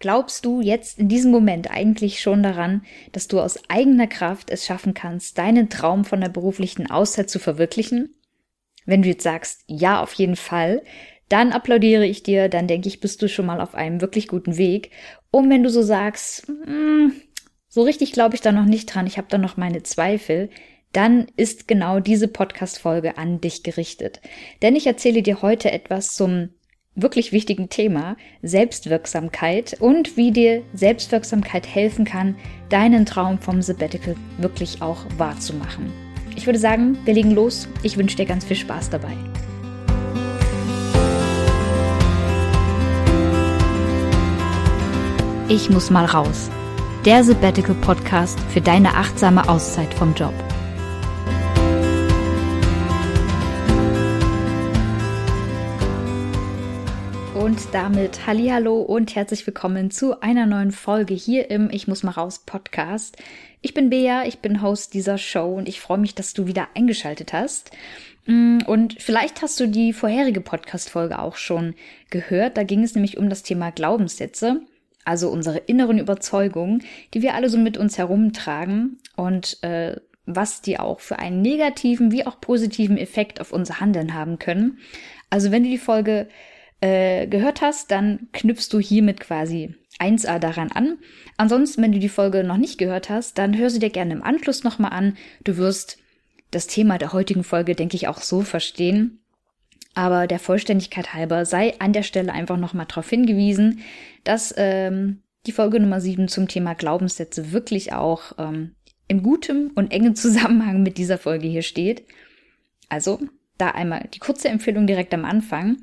Glaubst du jetzt in diesem Moment eigentlich schon daran, dass du aus eigener Kraft es schaffen kannst, deinen Traum von der beruflichen Auszeit zu verwirklichen? Wenn du jetzt sagst, ja, auf jeden Fall, dann applaudiere ich dir, dann denke ich, bist du schon mal auf einem wirklich guten Weg. Und wenn du so sagst, mm, so richtig glaube ich da noch nicht dran, ich habe da noch meine Zweifel, dann ist genau diese Podcast-Folge an dich gerichtet. Denn ich erzähle dir heute etwas zum wirklich wichtigen Thema Selbstwirksamkeit und wie dir Selbstwirksamkeit helfen kann, deinen Traum vom Sabbatical wirklich auch wahrzumachen. Ich würde sagen, wir legen los. Ich wünsche dir ganz viel Spaß dabei. Ich muss mal raus. Der Sabbatical Podcast für deine achtsame Auszeit vom Job. Und damit Hallo und herzlich willkommen zu einer neuen Folge hier im Ich muss mal raus Podcast. Ich bin Bea, ich bin Host dieser Show und ich freue mich, dass du wieder eingeschaltet hast. Mm, und vielleicht hast du die vorherige Podcast-Folge auch schon gehört. Da ging es nämlich um das Thema Glaubenssätze, also unsere inneren Überzeugungen, die wir alle so mit uns herumtragen und äh, was die auch für einen negativen wie auch positiven Effekt auf unser Handeln haben können. Also wenn du die Folge äh, gehört hast, dann knüpfst du hiermit quasi 1a daran an. Ansonsten, wenn du die Folge noch nicht gehört hast, dann hör sie dir gerne im Anschluss nochmal an. Du wirst das Thema der heutigen Folge, denke ich, auch so verstehen. Aber der Vollständigkeit halber sei an der Stelle einfach nochmal darauf hingewiesen, dass ähm, die Folge Nummer 7 zum Thema Glaubenssätze wirklich auch ähm, in gutem und engem Zusammenhang mit dieser Folge hier steht. Also da einmal die kurze Empfehlung direkt am Anfang.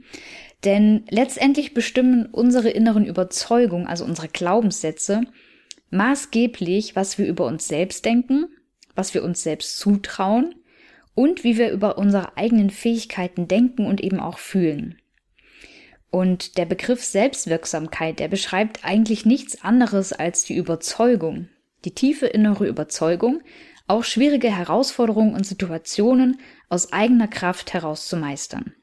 Denn letztendlich bestimmen unsere inneren Überzeugungen, also unsere Glaubenssätze, maßgeblich, was wir über uns selbst denken, was wir uns selbst zutrauen und wie wir über unsere eigenen Fähigkeiten denken und eben auch fühlen. Und der Begriff Selbstwirksamkeit, der beschreibt eigentlich nichts anderes als die Überzeugung, die tiefe innere Überzeugung, auch schwierige Herausforderungen und Situationen aus eigener Kraft heraus zu meistern.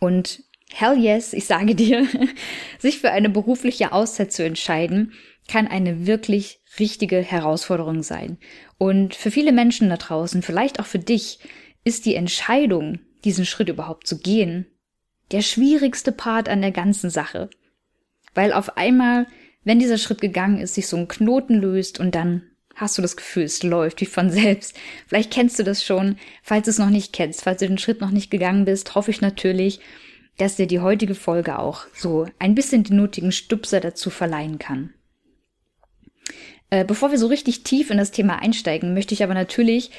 Und Hell yes, ich sage dir, sich für eine berufliche Auszeit zu entscheiden, kann eine wirklich richtige Herausforderung sein. Und für viele Menschen da draußen, vielleicht auch für dich, ist die Entscheidung, diesen Schritt überhaupt zu gehen, der schwierigste Part an der ganzen Sache. Weil auf einmal, wenn dieser Schritt gegangen ist, sich so ein Knoten löst und dann hast du das Gefühl, es läuft wie von selbst. Vielleicht kennst du das schon. Falls du es noch nicht kennst, falls du den Schritt noch nicht gegangen bist, hoffe ich natürlich, dass dir die heutige Folge auch so ein bisschen den nötigen Stupser dazu verleihen kann. Äh, bevor wir so richtig tief in das Thema einsteigen, möchte ich aber natürlich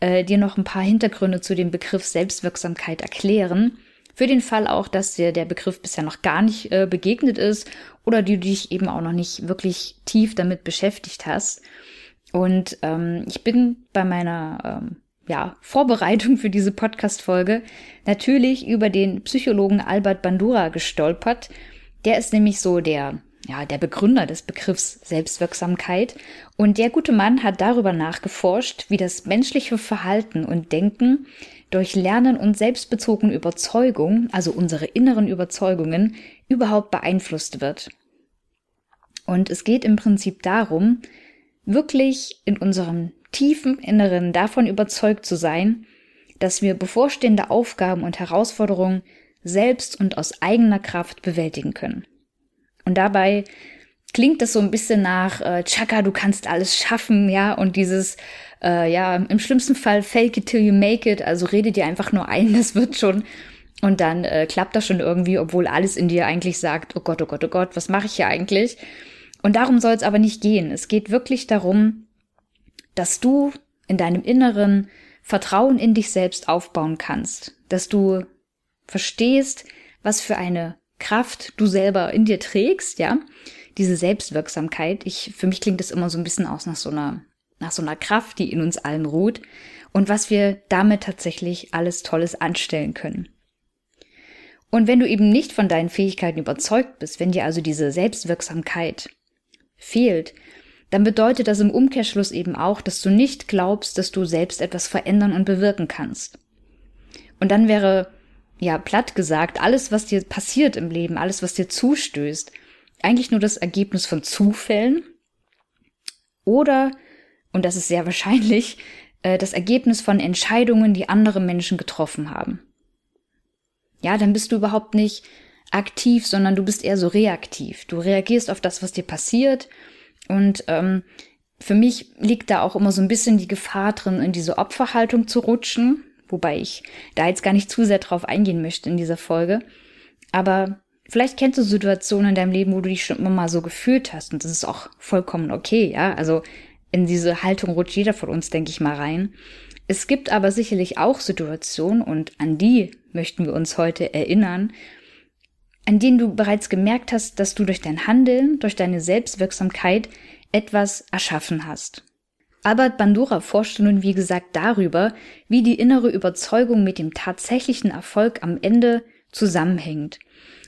äh, dir noch ein paar Hintergründe zu dem Begriff Selbstwirksamkeit erklären. Für den Fall auch, dass dir der Begriff bisher noch gar nicht äh, begegnet ist oder du dich eben auch noch nicht wirklich tief damit beschäftigt hast. Und ähm, ich bin bei meiner ähm, ja, Vorbereitung für diese Podcast-Folge natürlich über den Psychologen Albert Bandura gestolpert. Der ist nämlich so der, ja, der Begründer des Begriffs Selbstwirksamkeit. Und der gute Mann hat darüber nachgeforscht, wie das menschliche Verhalten und Denken durch Lernen und selbstbezogene Überzeugung, also unsere inneren Überzeugungen, überhaupt beeinflusst wird. Und es geht im Prinzip darum, wirklich in unserem tiefen Inneren davon überzeugt zu sein, dass wir bevorstehende Aufgaben und Herausforderungen selbst und aus eigener Kraft bewältigen können. Und dabei klingt das so ein bisschen nach äh, Chaka, du kannst alles schaffen, ja, und dieses äh, ja, im schlimmsten Fall fake it till you make it, also rede dir einfach nur ein, das wird schon und dann äh, klappt das schon irgendwie, obwohl alles in dir eigentlich sagt, oh Gott, oh Gott, oh Gott, was mache ich hier eigentlich? Und darum soll es aber nicht gehen. Es geht wirklich darum, dass du in deinem Inneren Vertrauen in dich selbst aufbauen kannst, dass du verstehst, was für eine Kraft du selber in dir trägst, ja, diese Selbstwirksamkeit. Ich, für mich klingt das immer so ein bisschen aus nach so einer, nach so einer Kraft, die in uns allen ruht und was wir damit tatsächlich alles Tolles anstellen können. Und wenn du eben nicht von deinen Fähigkeiten überzeugt bist, wenn dir also diese Selbstwirksamkeit fehlt, dann bedeutet das im Umkehrschluss eben auch, dass du nicht glaubst, dass du selbst etwas verändern und bewirken kannst. Und dann wäre, ja, platt gesagt, alles, was dir passiert im Leben, alles, was dir zustößt, eigentlich nur das Ergebnis von Zufällen oder, und das ist sehr wahrscheinlich, äh, das Ergebnis von Entscheidungen, die andere Menschen getroffen haben. Ja, dann bist du überhaupt nicht aktiv, sondern du bist eher so reaktiv. Du reagierst auf das, was dir passiert. Und ähm, für mich liegt da auch immer so ein bisschen die Gefahr drin, in diese Opferhaltung zu rutschen, wobei ich da jetzt gar nicht zu sehr drauf eingehen möchte in dieser Folge. Aber vielleicht kennst du Situationen in deinem Leben, wo du dich schon immer mal so gefühlt hast und das ist auch vollkommen okay, ja. Also in diese Haltung rutscht jeder von uns, denke ich mal, rein. Es gibt aber sicherlich auch Situationen, und an die möchten wir uns heute erinnern, an denen du bereits gemerkt hast, dass du durch dein Handeln, durch deine Selbstwirksamkeit etwas erschaffen hast. Albert Bandura forschte nun wie gesagt darüber, wie die innere Überzeugung mit dem tatsächlichen Erfolg am Ende zusammenhängt.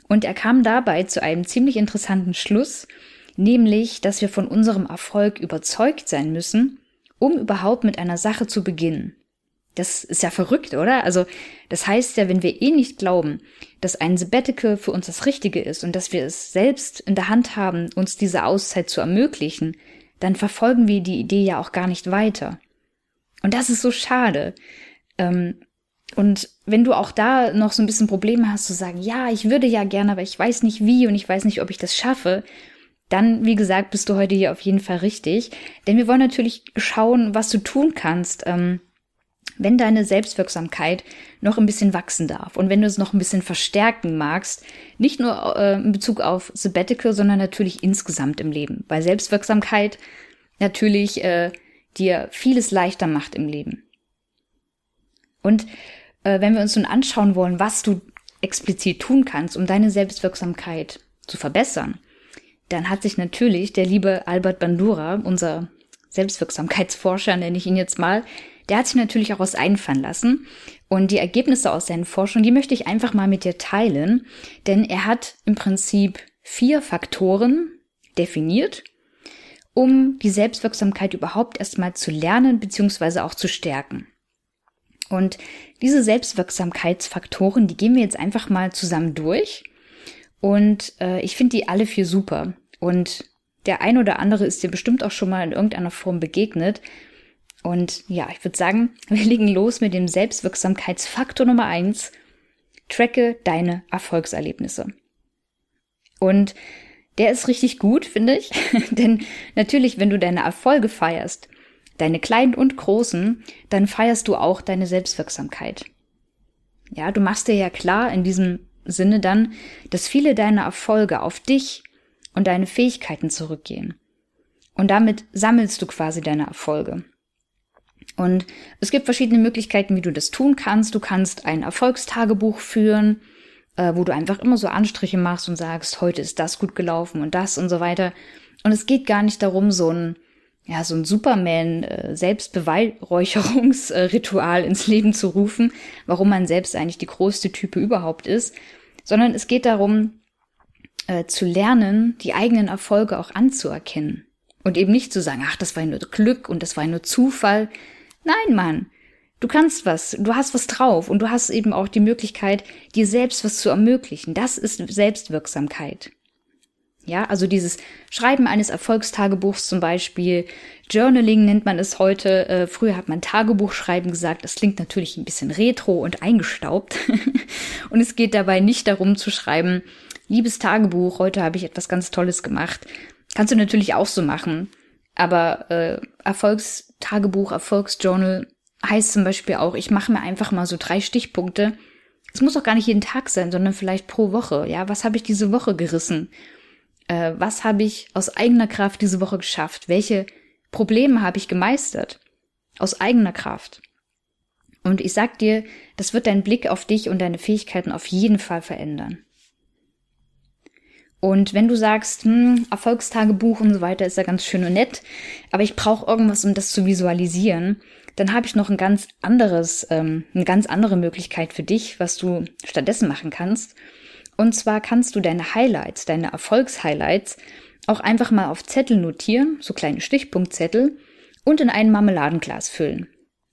Und er kam dabei zu einem ziemlich interessanten Schluss, nämlich, dass wir von unserem Erfolg überzeugt sein müssen, um überhaupt mit einer Sache zu beginnen. Das ist ja verrückt, oder? Also, das heißt ja, wenn wir eh nicht glauben, dass ein Sabbatical für uns das Richtige ist und dass wir es selbst in der Hand haben, uns diese Auszeit zu ermöglichen, dann verfolgen wir die Idee ja auch gar nicht weiter. Und das ist so schade. Ähm, und wenn du auch da noch so ein bisschen Probleme hast zu sagen, ja, ich würde ja gerne, aber ich weiß nicht wie und ich weiß nicht, ob ich das schaffe, dann, wie gesagt, bist du heute hier auf jeden Fall richtig. Denn wir wollen natürlich schauen, was du tun kannst, ähm, wenn deine Selbstwirksamkeit noch ein bisschen wachsen darf und wenn du es noch ein bisschen verstärken magst, nicht nur äh, in Bezug auf Sabbatical, sondern natürlich insgesamt im Leben, weil Selbstwirksamkeit natürlich äh, dir vieles leichter macht im Leben. Und äh, wenn wir uns nun anschauen wollen, was du explizit tun kannst, um deine Selbstwirksamkeit zu verbessern, dann hat sich natürlich der liebe Albert Bandura, unser Selbstwirksamkeitsforscher nenne ich ihn jetzt mal, der hat sich natürlich auch was einfallen lassen. Und die Ergebnisse aus seinen Forschungen, die möchte ich einfach mal mit dir teilen. Denn er hat im Prinzip vier Faktoren definiert, um die Selbstwirksamkeit überhaupt erstmal zu lernen bzw. auch zu stärken. Und diese Selbstwirksamkeitsfaktoren, die gehen wir jetzt einfach mal zusammen durch. Und äh, ich finde die alle vier super. Und der ein oder andere ist dir bestimmt auch schon mal in irgendeiner Form begegnet. Und ja, ich würde sagen, wir legen los mit dem Selbstwirksamkeitsfaktor Nummer eins. Tracke deine Erfolgserlebnisse. Und der ist richtig gut, finde ich. Denn natürlich, wenn du deine Erfolge feierst, deine kleinen und großen, dann feierst du auch deine Selbstwirksamkeit. Ja, du machst dir ja klar in diesem Sinne dann, dass viele deiner Erfolge auf dich und deine Fähigkeiten zurückgehen. Und damit sammelst du quasi deine Erfolge. Und es gibt verschiedene Möglichkeiten, wie du das tun kannst. Du kannst ein Erfolgstagebuch führen, äh, wo du einfach immer so Anstriche machst und sagst, heute ist das gut gelaufen und das und so weiter. Und es geht gar nicht darum, so ein, ja, so ein Superman äh, ins Leben zu rufen, warum man selbst eigentlich die größte Type überhaupt ist, sondern es geht darum, äh, zu lernen, die eigenen Erfolge auch anzuerkennen. Und eben nicht zu sagen, ach, das war nur Glück und das war nur Zufall, Nein, Mann. Du kannst was, du hast was drauf und du hast eben auch die Möglichkeit, dir selbst was zu ermöglichen. Das ist Selbstwirksamkeit. Ja, also dieses Schreiben eines Erfolgstagebuchs zum Beispiel, Journaling nennt man es heute. Äh, früher hat man Tagebuchschreiben gesagt. Das klingt natürlich ein bisschen retro und eingestaubt. und es geht dabei nicht darum zu schreiben, liebes Tagebuch, heute habe ich etwas ganz Tolles gemacht. Kannst du natürlich auch so machen. Aber äh, Erfolgstagebuch, Erfolgsjournal heißt zum Beispiel auch, ich mache mir einfach mal so drei Stichpunkte. Es muss auch gar nicht jeden Tag sein, sondern vielleicht pro Woche. Ja, was habe ich diese Woche gerissen? Äh, was habe ich aus eigener Kraft diese Woche geschafft? Welche Probleme habe ich gemeistert? Aus eigener Kraft. Und ich sag dir, das wird deinen Blick auf dich und deine Fähigkeiten auf jeden Fall verändern. Und wenn du sagst, hm, Erfolgstagebuch und so weiter ist ja ganz schön und nett, aber ich brauche irgendwas, um das zu visualisieren, dann habe ich noch ein ganz anderes, ähm, eine ganz andere Möglichkeit für dich, was du stattdessen machen kannst. Und zwar kannst du deine Highlights, deine Erfolgshighlights auch einfach mal auf Zettel notieren, so kleine Stichpunktzettel, und in ein Marmeladenglas füllen.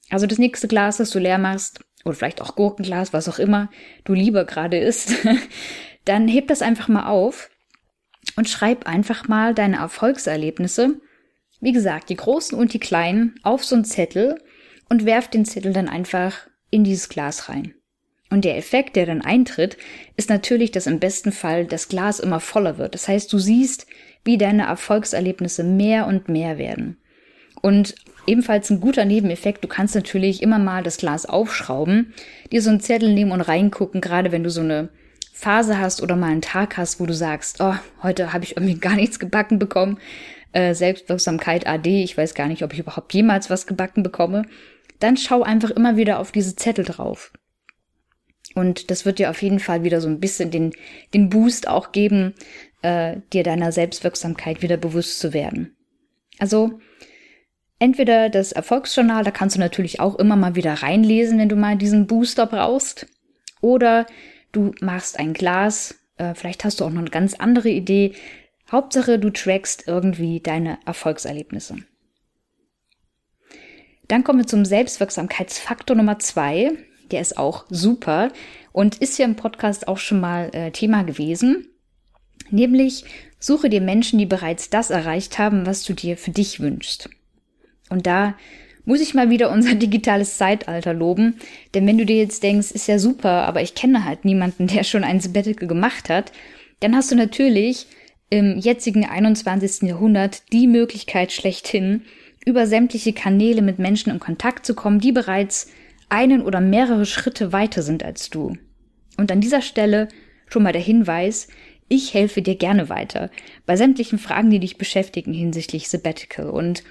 Also das nächste Glas, das du leer machst, oder vielleicht auch Gurkenglas, was auch immer du lieber gerade isst, dann heb das einfach mal auf und schreib einfach mal deine Erfolgserlebnisse, wie gesagt, die großen und die kleinen, auf so einen Zettel und werf den Zettel dann einfach in dieses Glas rein. Und der Effekt, der dann eintritt, ist natürlich, dass im besten Fall das Glas immer voller wird. Das heißt, du siehst, wie deine Erfolgserlebnisse mehr und mehr werden. Und ebenfalls ein guter Nebeneffekt, du kannst natürlich immer mal das Glas aufschrauben, dir so einen Zettel nehmen und reingucken, gerade wenn du so eine Phase hast oder mal einen Tag hast, wo du sagst, oh, heute habe ich irgendwie gar nichts gebacken bekommen. Äh, Selbstwirksamkeit AD, ich weiß gar nicht, ob ich überhaupt jemals was gebacken bekomme. Dann schau einfach immer wieder auf diese Zettel drauf. Und das wird dir auf jeden Fall wieder so ein bisschen den, den Boost auch geben, äh, dir deiner Selbstwirksamkeit wieder bewusst zu werden. Also entweder das Erfolgsjournal, da kannst du natürlich auch immer mal wieder reinlesen, wenn du mal diesen Booster brauchst. Oder du machst ein Glas, äh, vielleicht hast du auch noch eine ganz andere Idee. Hauptsache, du trackst irgendwie deine Erfolgserlebnisse. Dann kommen wir zum Selbstwirksamkeitsfaktor Nummer zwei. Der ist auch super und ist ja im Podcast auch schon mal äh, Thema gewesen. Nämlich suche dir Menschen, die bereits das erreicht haben, was du dir für dich wünschst. Und da muss ich mal wieder unser digitales Zeitalter loben. Denn wenn du dir jetzt denkst, ist ja super, aber ich kenne halt niemanden, der schon ein Sabbatical gemacht hat, dann hast du natürlich im jetzigen 21. Jahrhundert die Möglichkeit schlechthin, über sämtliche Kanäle mit Menschen in Kontakt zu kommen, die bereits einen oder mehrere Schritte weiter sind als du. Und an dieser Stelle schon mal der Hinweis, ich helfe dir gerne weiter bei sämtlichen Fragen, die dich beschäftigen hinsichtlich Sabbatical. Und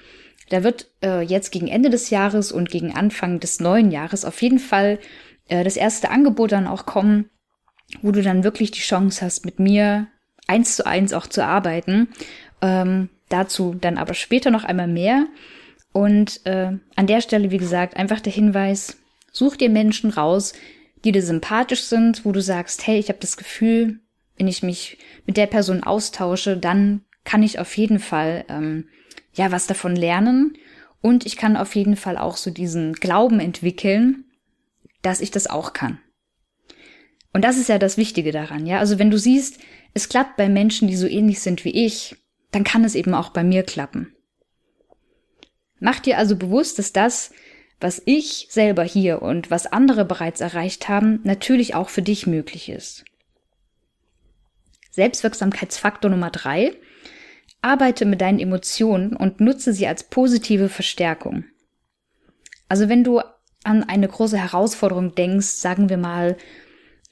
da wird äh, jetzt gegen Ende des Jahres und gegen Anfang des neuen Jahres auf jeden Fall äh, das erste Angebot dann auch kommen, wo du dann wirklich die Chance hast, mit mir eins zu eins auch zu arbeiten. Ähm, dazu dann aber später noch einmal mehr. Und äh, an der Stelle, wie gesagt, einfach der Hinweis, such dir Menschen raus, die dir sympathisch sind, wo du sagst, hey, ich habe das Gefühl, wenn ich mich mit der Person austausche, dann kann ich auf jeden Fall ähm, ja was davon lernen und ich kann auf jeden Fall auch so diesen Glauben entwickeln, dass ich das auch kann. Und das ist ja das Wichtige daran, ja. Also wenn du siehst, es klappt bei Menschen, die so ähnlich sind wie ich, dann kann es eben auch bei mir klappen. Mach dir also bewusst, dass das, was ich selber hier und was andere bereits erreicht haben, natürlich auch für dich möglich ist. Selbstwirksamkeitsfaktor Nummer drei Arbeite mit deinen Emotionen und nutze sie als positive Verstärkung. Also wenn du an eine große Herausforderung denkst, sagen wir mal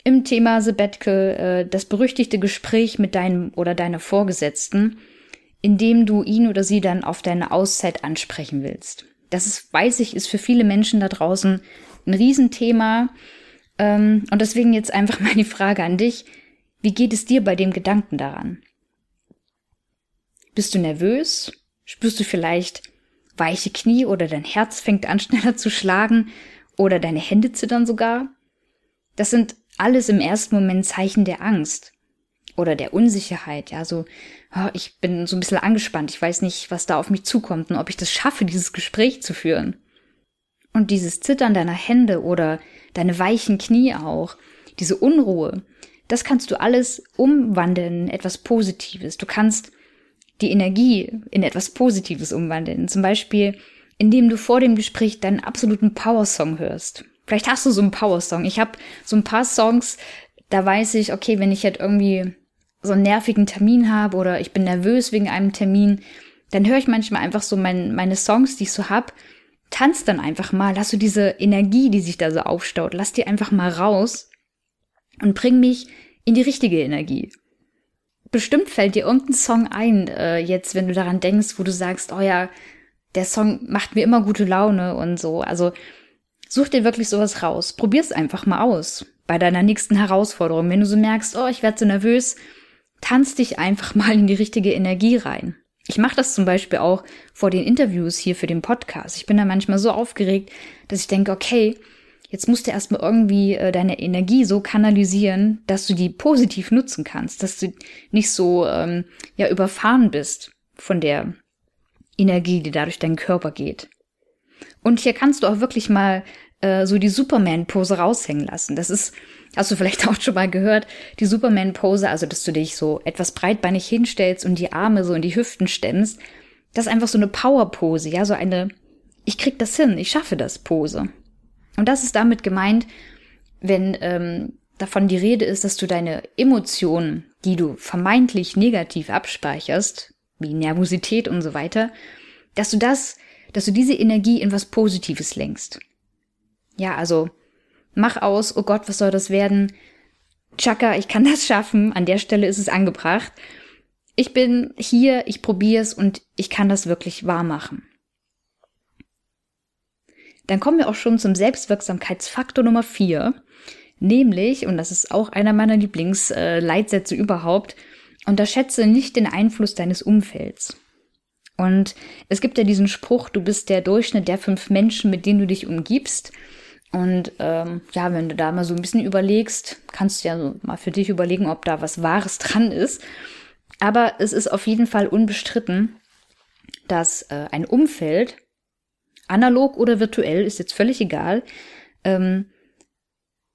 im Thema Sabbatical, äh, das berüchtigte Gespräch mit deinem oder deiner Vorgesetzten, in dem du ihn oder sie dann auf deine Auszeit ansprechen willst. Das ist, weiß ich, ist für viele Menschen da draußen ein Riesenthema. Ähm, und deswegen jetzt einfach mal die Frage an dich. Wie geht es dir bei dem Gedanken daran? Bist du nervös? Spürst du vielleicht weiche Knie oder dein Herz fängt an schneller zu schlagen oder deine Hände zittern sogar? Das sind alles im ersten Moment Zeichen der Angst oder der Unsicherheit. Ja, so, oh, ich bin so ein bisschen angespannt. Ich weiß nicht, was da auf mich zukommt und ob ich das schaffe, dieses Gespräch zu führen. Und dieses Zittern deiner Hände oder deine weichen Knie auch, diese Unruhe, das kannst du alles umwandeln in etwas Positives. Du kannst die Energie in etwas Positives umwandeln. Zum Beispiel, indem du vor dem Gespräch deinen absoluten Power-Song hörst. Vielleicht hast du so einen Power-Song. Ich habe so ein paar Songs, da weiß ich, okay, wenn ich jetzt irgendwie so einen nervigen Termin habe oder ich bin nervös wegen einem Termin, dann höre ich manchmal einfach so mein, meine Songs, die ich so hab, tanz dann einfach mal, lass du diese Energie, die sich da so aufstaut, lass die einfach mal raus und bring mich in die richtige Energie bestimmt fällt dir irgendein Song ein, äh, jetzt, wenn du daran denkst, wo du sagst, oh ja, der Song macht mir immer gute Laune und so. Also such dir wirklich sowas raus. Probier's einfach mal aus. Bei deiner nächsten Herausforderung. Wenn du so merkst, oh, ich werde so nervös, tanz dich einfach mal in die richtige Energie rein. Ich mache das zum Beispiel auch vor den Interviews hier für den Podcast. Ich bin da manchmal so aufgeregt, dass ich denke, okay, Jetzt musst du erstmal irgendwie äh, deine Energie so kanalisieren, dass du die positiv nutzen kannst, dass du nicht so ähm, ja überfahren bist von der Energie, die dadurch deinen Körper geht. Und hier kannst du auch wirklich mal äh, so die Superman-Pose raushängen lassen. Das ist, hast du vielleicht auch schon mal gehört, die Superman-Pose, also dass du dich so etwas breitbeinig hinstellst und die Arme so in die Hüften stemmst. Das ist einfach so eine Power-Pose, ja, so eine, ich krieg das hin, ich schaffe das Pose. Und das ist damit gemeint, wenn ähm, davon die Rede ist, dass du deine Emotionen, die du vermeintlich negativ abspeicherst, wie Nervosität und so weiter, dass du das, dass du diese Energie in was Positives lenkst. Ja, also mach aus, oh Gott, was soll das werden? Chaka, ich kann das schaffen. An der Stelle ist es angebracht. Ich bin hier, ich probier's und ich kann das wirklich wahr machen. Dann kommen wir auch schon zum Selbstwirksamkeitsfaktor Nummer vier, nämlich, und das ist auch einer meiner Lieblingsleitsätze überhaupt, unterschätze nicht den Einfluss deines Umfelds. Und es gibt ja diesen Spruch, du bist der Durchschnitt der fünf Menschen, mit denen du dich umgibst. Und ähm, ja, wenn du da mal so ein bisschen überlegst, kannst du ja so mal für dich überlegen, ob da was Wahres dran ist. Aber es ist auf jeden Fall unbestritten, dass äh, ein Umfeld, analog oder virtuell, ist jetzt völlig egal, ähm,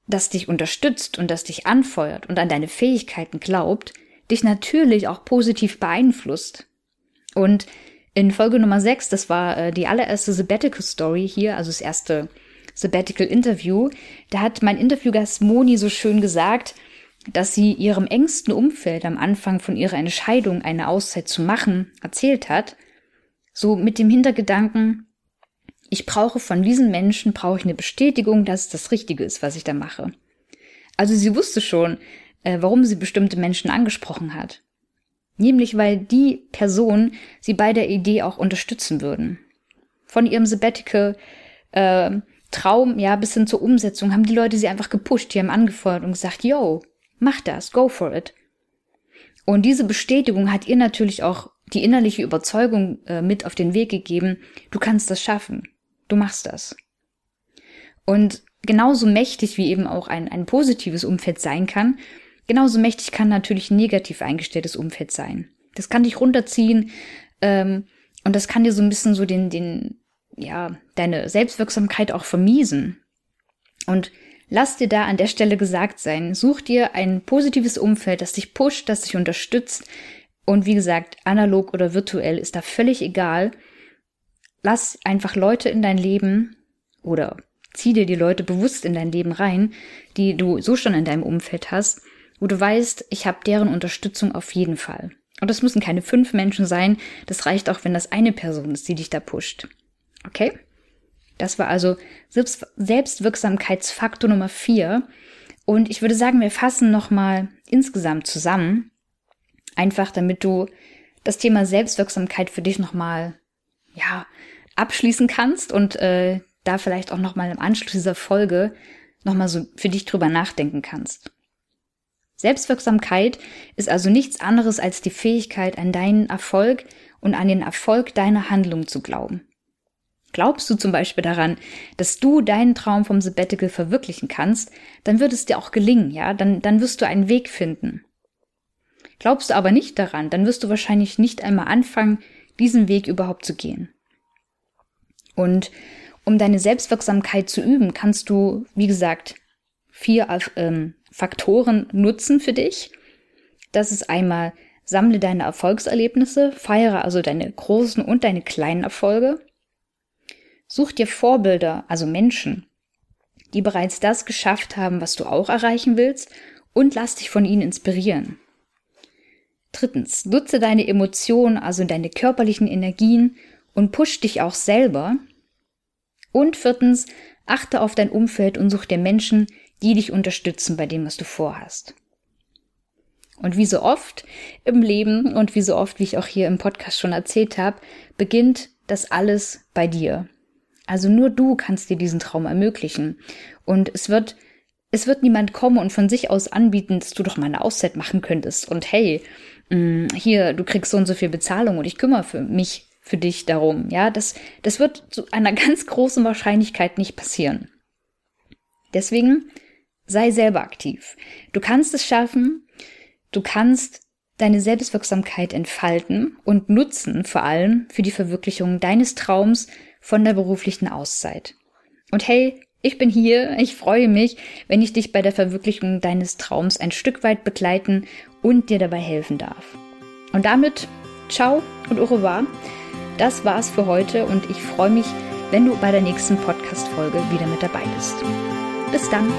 das dich unterstützt und das dich anfeuert und an deine Fähigkeiten glaubt, dich natürlich auch positiv beeinflusst. Und in Folge Nummer 6, das war äh, die allererste Sabbatical Story hier, also das erste Sabbatical Interview, da hat mein Interviewgast Moni so schön gesagt, dass sie ihrem engsten Umfeld am Anfang von ihrer Entscheidung, eine Auszeit zu machen, erzählt hat, so mit dem Hintergedanken, ich brauche von diesen Menschen, brauche ich eine Bestätigung, dass es das Richtige ist, was ich da mache. Also sie wusste schon, äh, warum sie bestimmte Menschen angesprochen hat. Nämlich weil die Person sie bei der Idee auch unterstützen würden. Von ihrem Sabbatical äh, Traum, ja, bis hin zur Umsetzung haben die Leute sie einfach gepusht, die haben angefeuert und gesagt, yo, mach das, go for it. Und diese Bestätigung hat ihr natürlich auch die innerliche Überzeugung äh, mit auf den Weg gegeben, du kannst das schaffen, du machst das. Und genauso mächtig wie eben auch ein, ein positives Umfeld sein kann, Genauso mächtig kann natürlich ein negativ eingestelltes Umfeld sein. Das kann dich runterziehen ähm, und das kann dir so ein bisschen so den, den, ja, deine Selbstwirksamkeit auch vermiesen. Und lass dir da an der Stelle gesagt sein, such dir ein positives Umfeld, das dich pusht, das dich unterstützt. Und wie gesagt, analog oder virtuell ist da völlig egal. Lass einfach Leute in dein Leben oder zieh dir die Leute bewusst in dein Leben rein, die du so schon in deinem Umfeld hast wo du weißt, ich habe deren Unterstützung auf jeden Fall. Und das müssen keine fünf Menschen sein, das reicht auch, wenn das eine Person ist, die dich da pusht. Okay? Das war also Selbst Selbstwirksamkeitsfaktor Nummer vier. Und ich würde sagen, wir fassen nochmal insgesamt zusammen, einfach damit du das Thema Selbstwirksamkeit für dich nochmal, ja, abschließen kannst und äh, da vielleicht auch nochmal im Anschluss dieser Folge nochmal so für dich drüber nachdenken kannst. Selbstwirksamkeit ist also nichts anderes als die Fähigkeit, an deinen Erfolg und an den Erfolg deiner Handlung zu glauben. Glaubst du zum Beispiel daran, dass du deinen Traum vom Sabbatical verwirklichen kannst, dann wird es dir auch gelingen, ja, dann, dann wirst du einen Weg finden. Glaubst du aber nicht daran, dann wirst du wahrscheinlich nicht einmal anfangen, diesen Weg überhaupt zu gehen. Und um deine Selbstwirksamkeit zu üben, kannst du, wie gesagt, vier ähm, Faktoren nutzen für dich. Das ist einmal, sammle deine Erfolgserlebnisse, feiere also deine großen und deine kleinen Erfolge. Such dir Vorbilder, also Menschen, die bereits das geschafft haben, was du auch erreichen willst, und lass dich von ihnen inspirieren. Drittens, nutze deine Emotionen, also deine körperlichen Energien und push dich auch selber. Und viertens, achte auf dein Umfeld und such dir Menschen, die dich unterstützen bei dem, was du vorhast. Und wie so oft im Leben und wie so oft, wie ich auch hier im Podcast schon erzählt habe, beginnt das alles bei dir. Also nur du kannst dir diesen Traum ermöglichen. Und es wird, es wird niemand kommen und von sich aus anbieten, dass du doch mal eine Auszeit machen könntest. Und hey, mm, hier, du kriegst so und so viel Bezahlung und ich kümmere für mich, für dich darum. Ja, das, das wird zu einer ganz großen Wahrscheinlichkeit nicht passieren. Deswegen Sei selber aktiv. Du kannst es schaffen. Du kannst deine Selbstwirksamkeit entfalten und nutzen, vor allem für die Verwirklichung deines Traums von der beruflichen Auszeit. Und hey, Ich bin hier, ich freue mich, wenn ich dich bei der Verwirklichung deines Traums ein Stück weit begleiten und dir dabei helfen darf. Und damit, ciao und au revoir. Das war's für heute und ich freue mich, wenn du bei der nächsten Podcast-Folge wieder mit dabei bist. Bis dann!